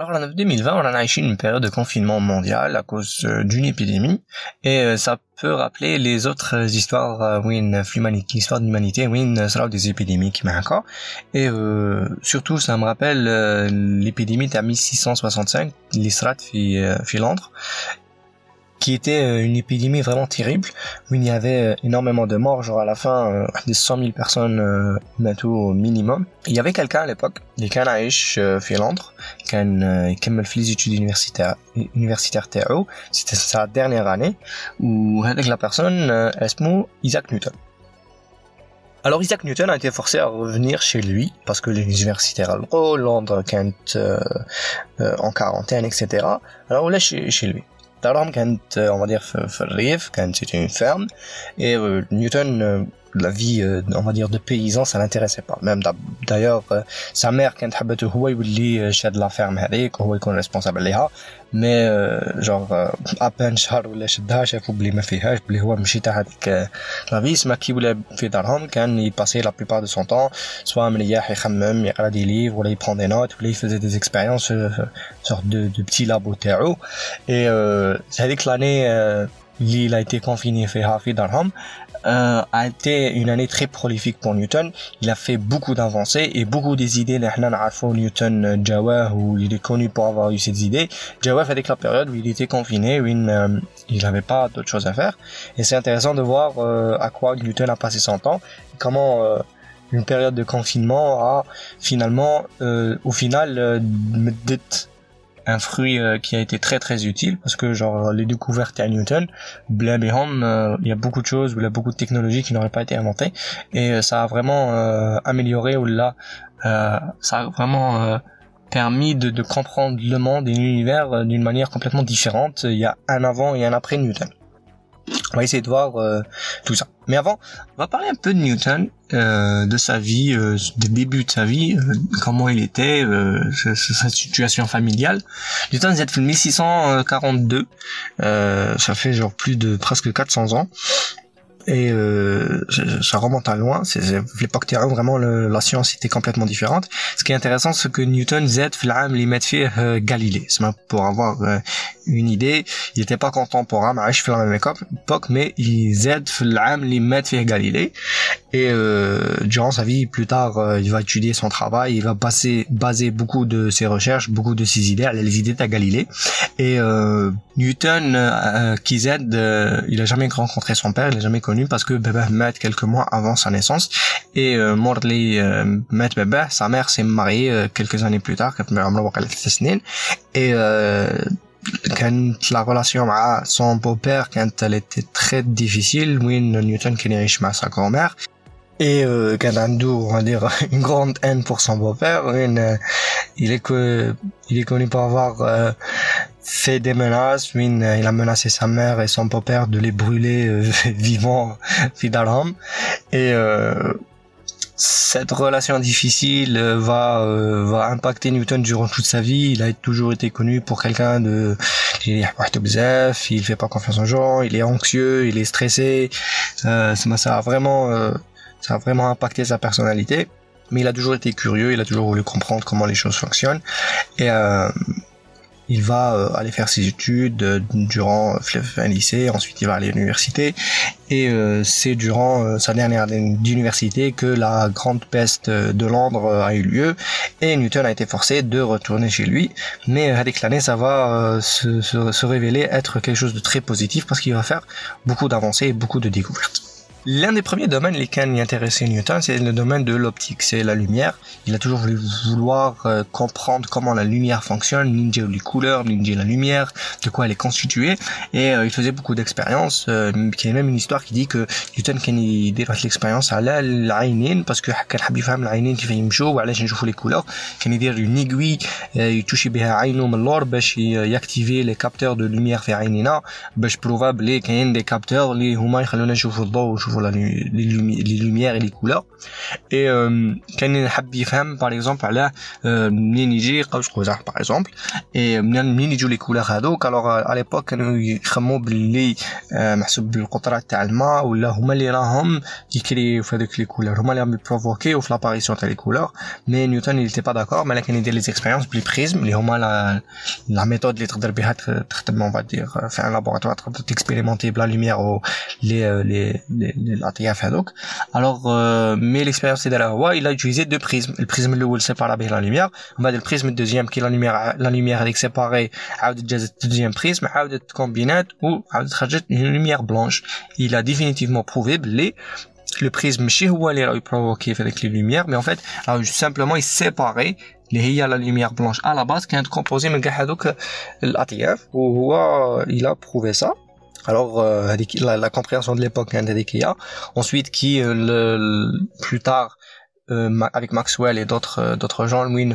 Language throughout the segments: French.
Alors en 2020, on a eu une période de confinement mondial à cause euh, d'une épidémie. Et euh, ça peut rappeler les autres histoires euh, où l'histoire de l'humanité où sera des épidémies qui encore et surtout ça me rappelle l'épidémie de 1665 l'Israt fi, fi qui était euh, une épidémie vraiment terrible où il y avait euh, énormément de morts genre à la fin euh, des 100 000 personnes bientôt au minimum il y avait quelqu'un à l'époque qui كان عايش في لندres كان يكمل في les études universitaires universitaires تاعو c'était sa dernière année où avec la personne اسمه Isaac Newton alors Isaac Newton a été forcé à revenir chez lui parce que les universitaires à Londres, Kent, en quarantaine, etc. Alors il est chez, chez lui. دارهم كانت on va dire في الريف كانت c'était une ferme et euh, Newton euh, la vie euh, on va dire de paysan ça l'intéressait pas même d'ailleurs sa mère كانت حبته هو يولي شاد لا فيرم هذيك وهو يكون responsable عليها مي جونغ ابان شهر ولا شدها شافوا بلي ما فيهاش بلي هو مشي تاع هذيك لا في سما كي ولا في دارهم كان يباسي لا بليبار دو سون طون سوا مريح يخمم يقرا دي ليف ولا يبرون دي نوت ولا يفزي دي اكسبيريونس سورت دو دو بتي لابو تاعو اي هذيك لاني اللي لا ايتي كونفيني فيها في دارهم euh, a été une année très prolifique pour Newton. Il a fait beaucoup d'avancées et beaucoup des idées. Newton euh, Jawah où il est connu pour avoir eu ces idées. Jawah avec la période où il était confiné, où il euh, n'avait pas d'autre chose à faire. Et c'est intéressant de voir euh, à quoi Newton a passé son temps, comment une période de confinement a finalement, au final, un fruit euh, qui a été très très utile parce que genre les découvertes à Newton, euh, il y a beaucoup de choses, il y a beaucoup de technologies qui n'auraient pas été inventées et euh, ça a vraiment amélioré ou là ça a vraiment permis de, de, comprendre le monde et l'univers d'une manière complètement différente. Il y a un avant et un après Newton. On va essayer de voir euh, tout ça. Mais avant, on va parler un peu de Newton, euh, de sa vie, euh, des débuts de sa vie, euh, comment il était, sa situation familiale. Newton, est fait 1642, ça fait genre plus de presque 400 ans et euh, ça remonte à loin. C'est l'époque terrain vraiment la science était complètement différente. Ce qui est intéressant, c'est que Newton Z l'âme les fait Galilée. C'est pour avoir euh, une idée, il n'était pas contemporain, mais je fais la même époque, mais il Z l'âme les met fait Galilée. Et euh, durant sa vie, plus tard, euh, il va étudier son travail, il va passer, baser beaucoup de ses recherches, beaucoup de ses idées, les idées de Galilée. Et euh, Newton, euh, qui Z, il a jamais rencontré son père, il l'a jamais connu parce que Bébé met quelques mois avant sa naissance. Et euh, Morley euh, met Bébé, sa mère s'est mariée quelques années plus tard, et la relation avec son beau-père quand elle était très difficile Win Newton qui est riche sa grand-mère et euh, on va dire une grande haine pour son beau-père euh, il est que il est connu pour avoir euh, fait des menaces. Win il a menacé sa mère et son beau-père de les brûler euh, vivants et euh, cette relation difficile euh, va euh, va impacter Newton durant toute sa vie. Il a toujours été connu pour quelqu'un de il il fait pas confiance aux gens, il est anxieux, il est stressé. Euh, ça a vraiment euh, ça a vraiment impacté sa personnalité. Mais il a toujours été curieux, il a toujours voulu comprendre comment les choses fonctionnent. Et euh, il va euh, aller faire ses études euh, durant euh, un lycée, ensuite il va aller à l'université, et c'est durant sa dernière année d'université que la grande peste de Londres a eu lieu, et Newton a été forcé de retourner chez lui, mais avec l'année ça va se, se révéler être quelque chose de très positif parce qu'il va faire beaucoup d'avancées et beaucoup de découvertes. L'un des premiers domaines lesquels y intéressait Newton, c'est le domaine de l'optique, c'est la lumière. Il a toujours voulu vouloir euh, comprendre comment la lumière fonctionne, ninja les couleurs, ninja la lumière, de quoi elle est constituée, et euh, il faisait beaucoup d'expériences. Euh, il y a même une histoire qui dit que Newton كان يدير l'expérience à العينين parce que كان حب يفهم العينين كيف يمشوا وعلاش نشوفوا les couleurs كان يدير une aiguille يتوشي بها عينه من اللور باش ياكتيفي les capteurs de lumière في عينينا باش بروفا بلي كاين des capteurs اللي هما يخلونا نشوفوا الضوء toujours la, les, les, lumières et les couleurs et كان حب يفهم par exemple على منين يجي قوس قزح par exemple et منين يجوا les couleurs هذوك alors à l'époque كانوا يخموا باللي محسوب بالقطرات تاع الماء ولا هما اللي راهم يكريو في هذوك لي كولور هما اللي راهم يبروفوكيو في لاباريسيون تاع لي كولور مي نيوتن il était pas d'accord mais là كان يدير لي زيكسبيريونس بلي بريزم اللي هما لا لا ميثود اللي تقدر بها تخدم اون فادير في ان لابوراتوار تقدر تكسبيريمونتي بلا لوميير لي لي الاطياف هذوك الوغ مي ليكسبيريونس اللي دارها هو il a utilisé deux prismes البريزم الاول سيبارا به لا لوميير ومن بعد البريزم الدوزيام كي لا لوميير لا لوميير هذيك سيباري عاودت جازت الدوزيام بريزم عاودت كومبينات وعاودت خرجت une lumière blanche il a définitivement prouvé بلي le prisme ماشي هو اللي راه يبروفوكي في هذيك لي لوميير مي en fait راه simplement il séparait اللي هي لا لوميير بلونش على باز كانت كومبوزي من كاع هذوك الاطياف وهو il a prouvé ça alors euh, la, la, compréhension de l'époque hein, Ensuite, qui euh, le, le, plus tard euh, avec Maxwell et d'autres euh, d'autres gens oui une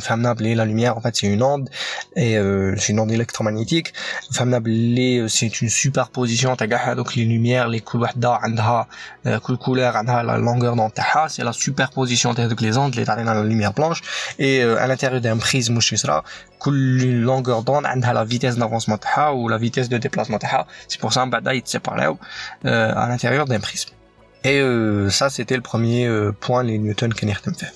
la lumière en fait c'est une onde et euh, c'est une onde électromagnétique c'est une superposition donc les lumières les couleurs عندها كل couleur عندها la longueur d'onde c'est la superposition donc les ondes les la lumière blanche et à l'intérieur d'un prisme واش يصرى كل longueur d'onde عندها la vitesse d'avancement ou la vitesse de déplacement c'est pour ça بعدا يتسيباراو à l'intérieur d'un prisme Et euh, ça, c'était le premier euh, point les Newton qu'Ayrton fait.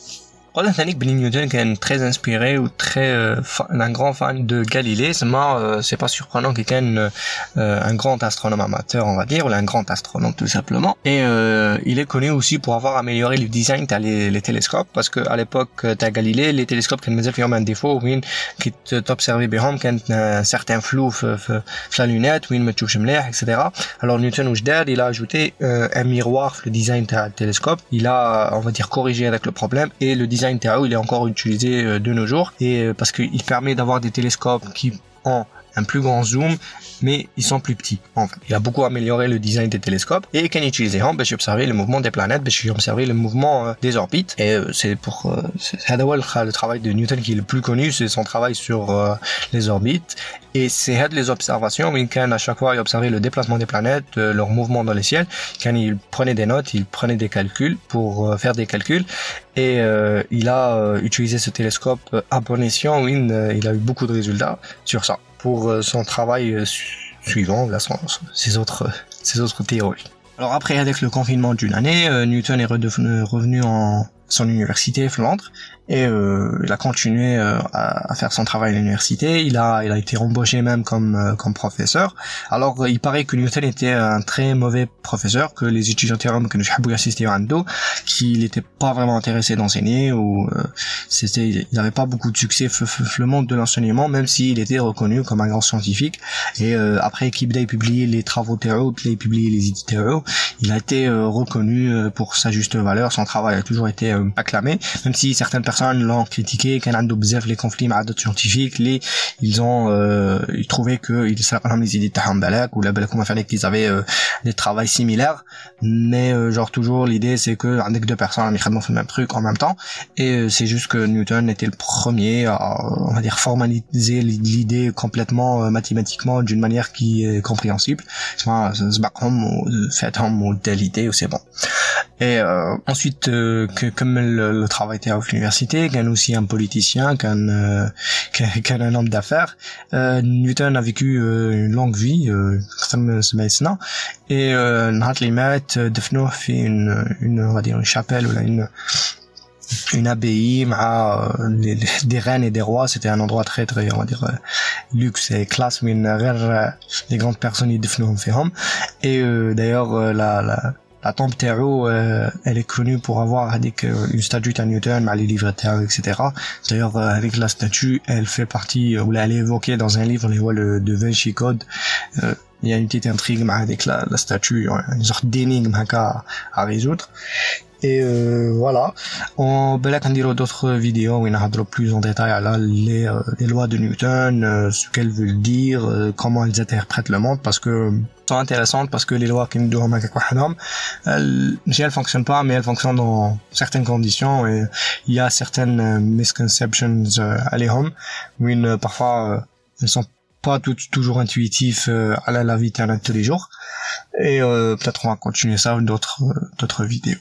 Roland Titanic, Billy Newton est très inspiré ou très euh, un grand fan de Galilée. Euh, c'est pas surprenant qu'il euh, un grand astronome amateur, on va dire, ou un grand astronome tout simplement. Et euh, il est connu aussi pour avoir amélioré le design des télescopes, parce que à l'époque t'as Galilée, les télescopes qui faisaient un défaut, oui, qui t'observaient bien, qui un certain flou, la lunette, oui, me touche etc. Alors Newton ou il a ajouté un miroir, le design du télescope. Il a, on va dire, corrigé avec le problème et le design il est encore utilisé euh, de nos jours. Et euh, parce qu'il permet d'avoir des télescopes qui ont un plus grand zoom, mais ils sont plus petits. Il a beaucoup amélioré le design des télescopes. Et quand il utilisait ben, j'ai observé le mouvement des planètes, ben, j'ai observé le mouvement euh, des orbites. Et euh, c'est pour euh, le travail de Newton qui est le plus connu, c'est son travail sur les orbites. Et c'est les observations, mais à chaque fois il observait le déplacement des planètes, leur mouvement dans le ciel, quand il prenait des notes, il prenait des calculs pour faire des calculs. Et il a utilisé ce télescope à bon escient, il a eu beaucoup de résultats sur ça pour euh, son travail euh, suivant, là, ses autres, ses autres théories. Alors après, avec le confinement d'une année, euh, Newton est revenu en son université Flandre et euh, il a continué euh, à, faire son travail à l'université. Il a, il a été embauché même comme euh, comme professeur. Alors il paraît que Newton était un très mauvais professeur, que les étudiants que nous avons assisté à dos, qu'il n'était pas vraiment intéressé d'enseigner ou c'était, il n'avait pas beaucoup de succès le monde de l'enseignement, même s'il était reconnu comme un grand scientifique. Et après qu'il ait publié les travaux théoriques, qu'il ait publié les idées théoriques, il a été reconnu pour sa juste valeur. Son travail a toujours été acclamé, même si certaines personnes l'ont critiqué quand عنده بزاف les conflits avec d'autres scientifiques les ils ont euh, ils trouvaient que ils سرقهم les idées تاعهم بالك ولا بالك هما فعلا qu'ils avaient euh, des travails similaires mais euh, genre toujours l'idée c'est que عندك deux personnes qui يخدموا في le même truc en même temps et euh, c'est juste que Newton était le premier à on va dire formaliser l'idée complètement euh, mathématiquement d'une manière qui est compréhensible enfin سبقهم وفاتهم وتالي idée c'est bon Et euh, ensuite, euh, que, comme le, le travail était à l'université, qu'elle est aussi un politicien, qu'un euh, qu un homme d'affaires, euh, Newton a vécu euh, une longue vie, euh, comme ce médecin, et Nat Limet devenue une, une, on va dire une chapelle ou une une abbaye à des, ah, des, reines et des rois c'était un endroit très très on va dire luxe et classe mais les grandes personnes y devenaient et d'ailleurs la, la la tombe Terreau, euh, elle est connue pour avoir avec euh, une statue à Newton, les livres Terreau, etc. D'ailleurs, euh, avec la statue, elle fait partie, ou elle est évoquée dans un livre, les voit le de Vinci Code. il y a une petite intrigue avec la, la statue, une sorte d'énigme à, à résoudre. Et euh, voilà, on quand dire d'autres vidéos où il a plus en détail à les, euh, les lois de Newton, euh, ce qu'elles veulent dire, euh, comment elles interprètent le monde, parce que intéressantes parce que les lois qui nous donnent elles, elles fonctionnent pas, mais elles fonctionnent dans certaines conditions et il y a certaines misconceptions à les hommes, où parfois elles sont pas tout, toujours intuitif euh, à la, la vie de tous les jours. Et euh, peut-être on va continuer ça d'autres d'autres vidéos.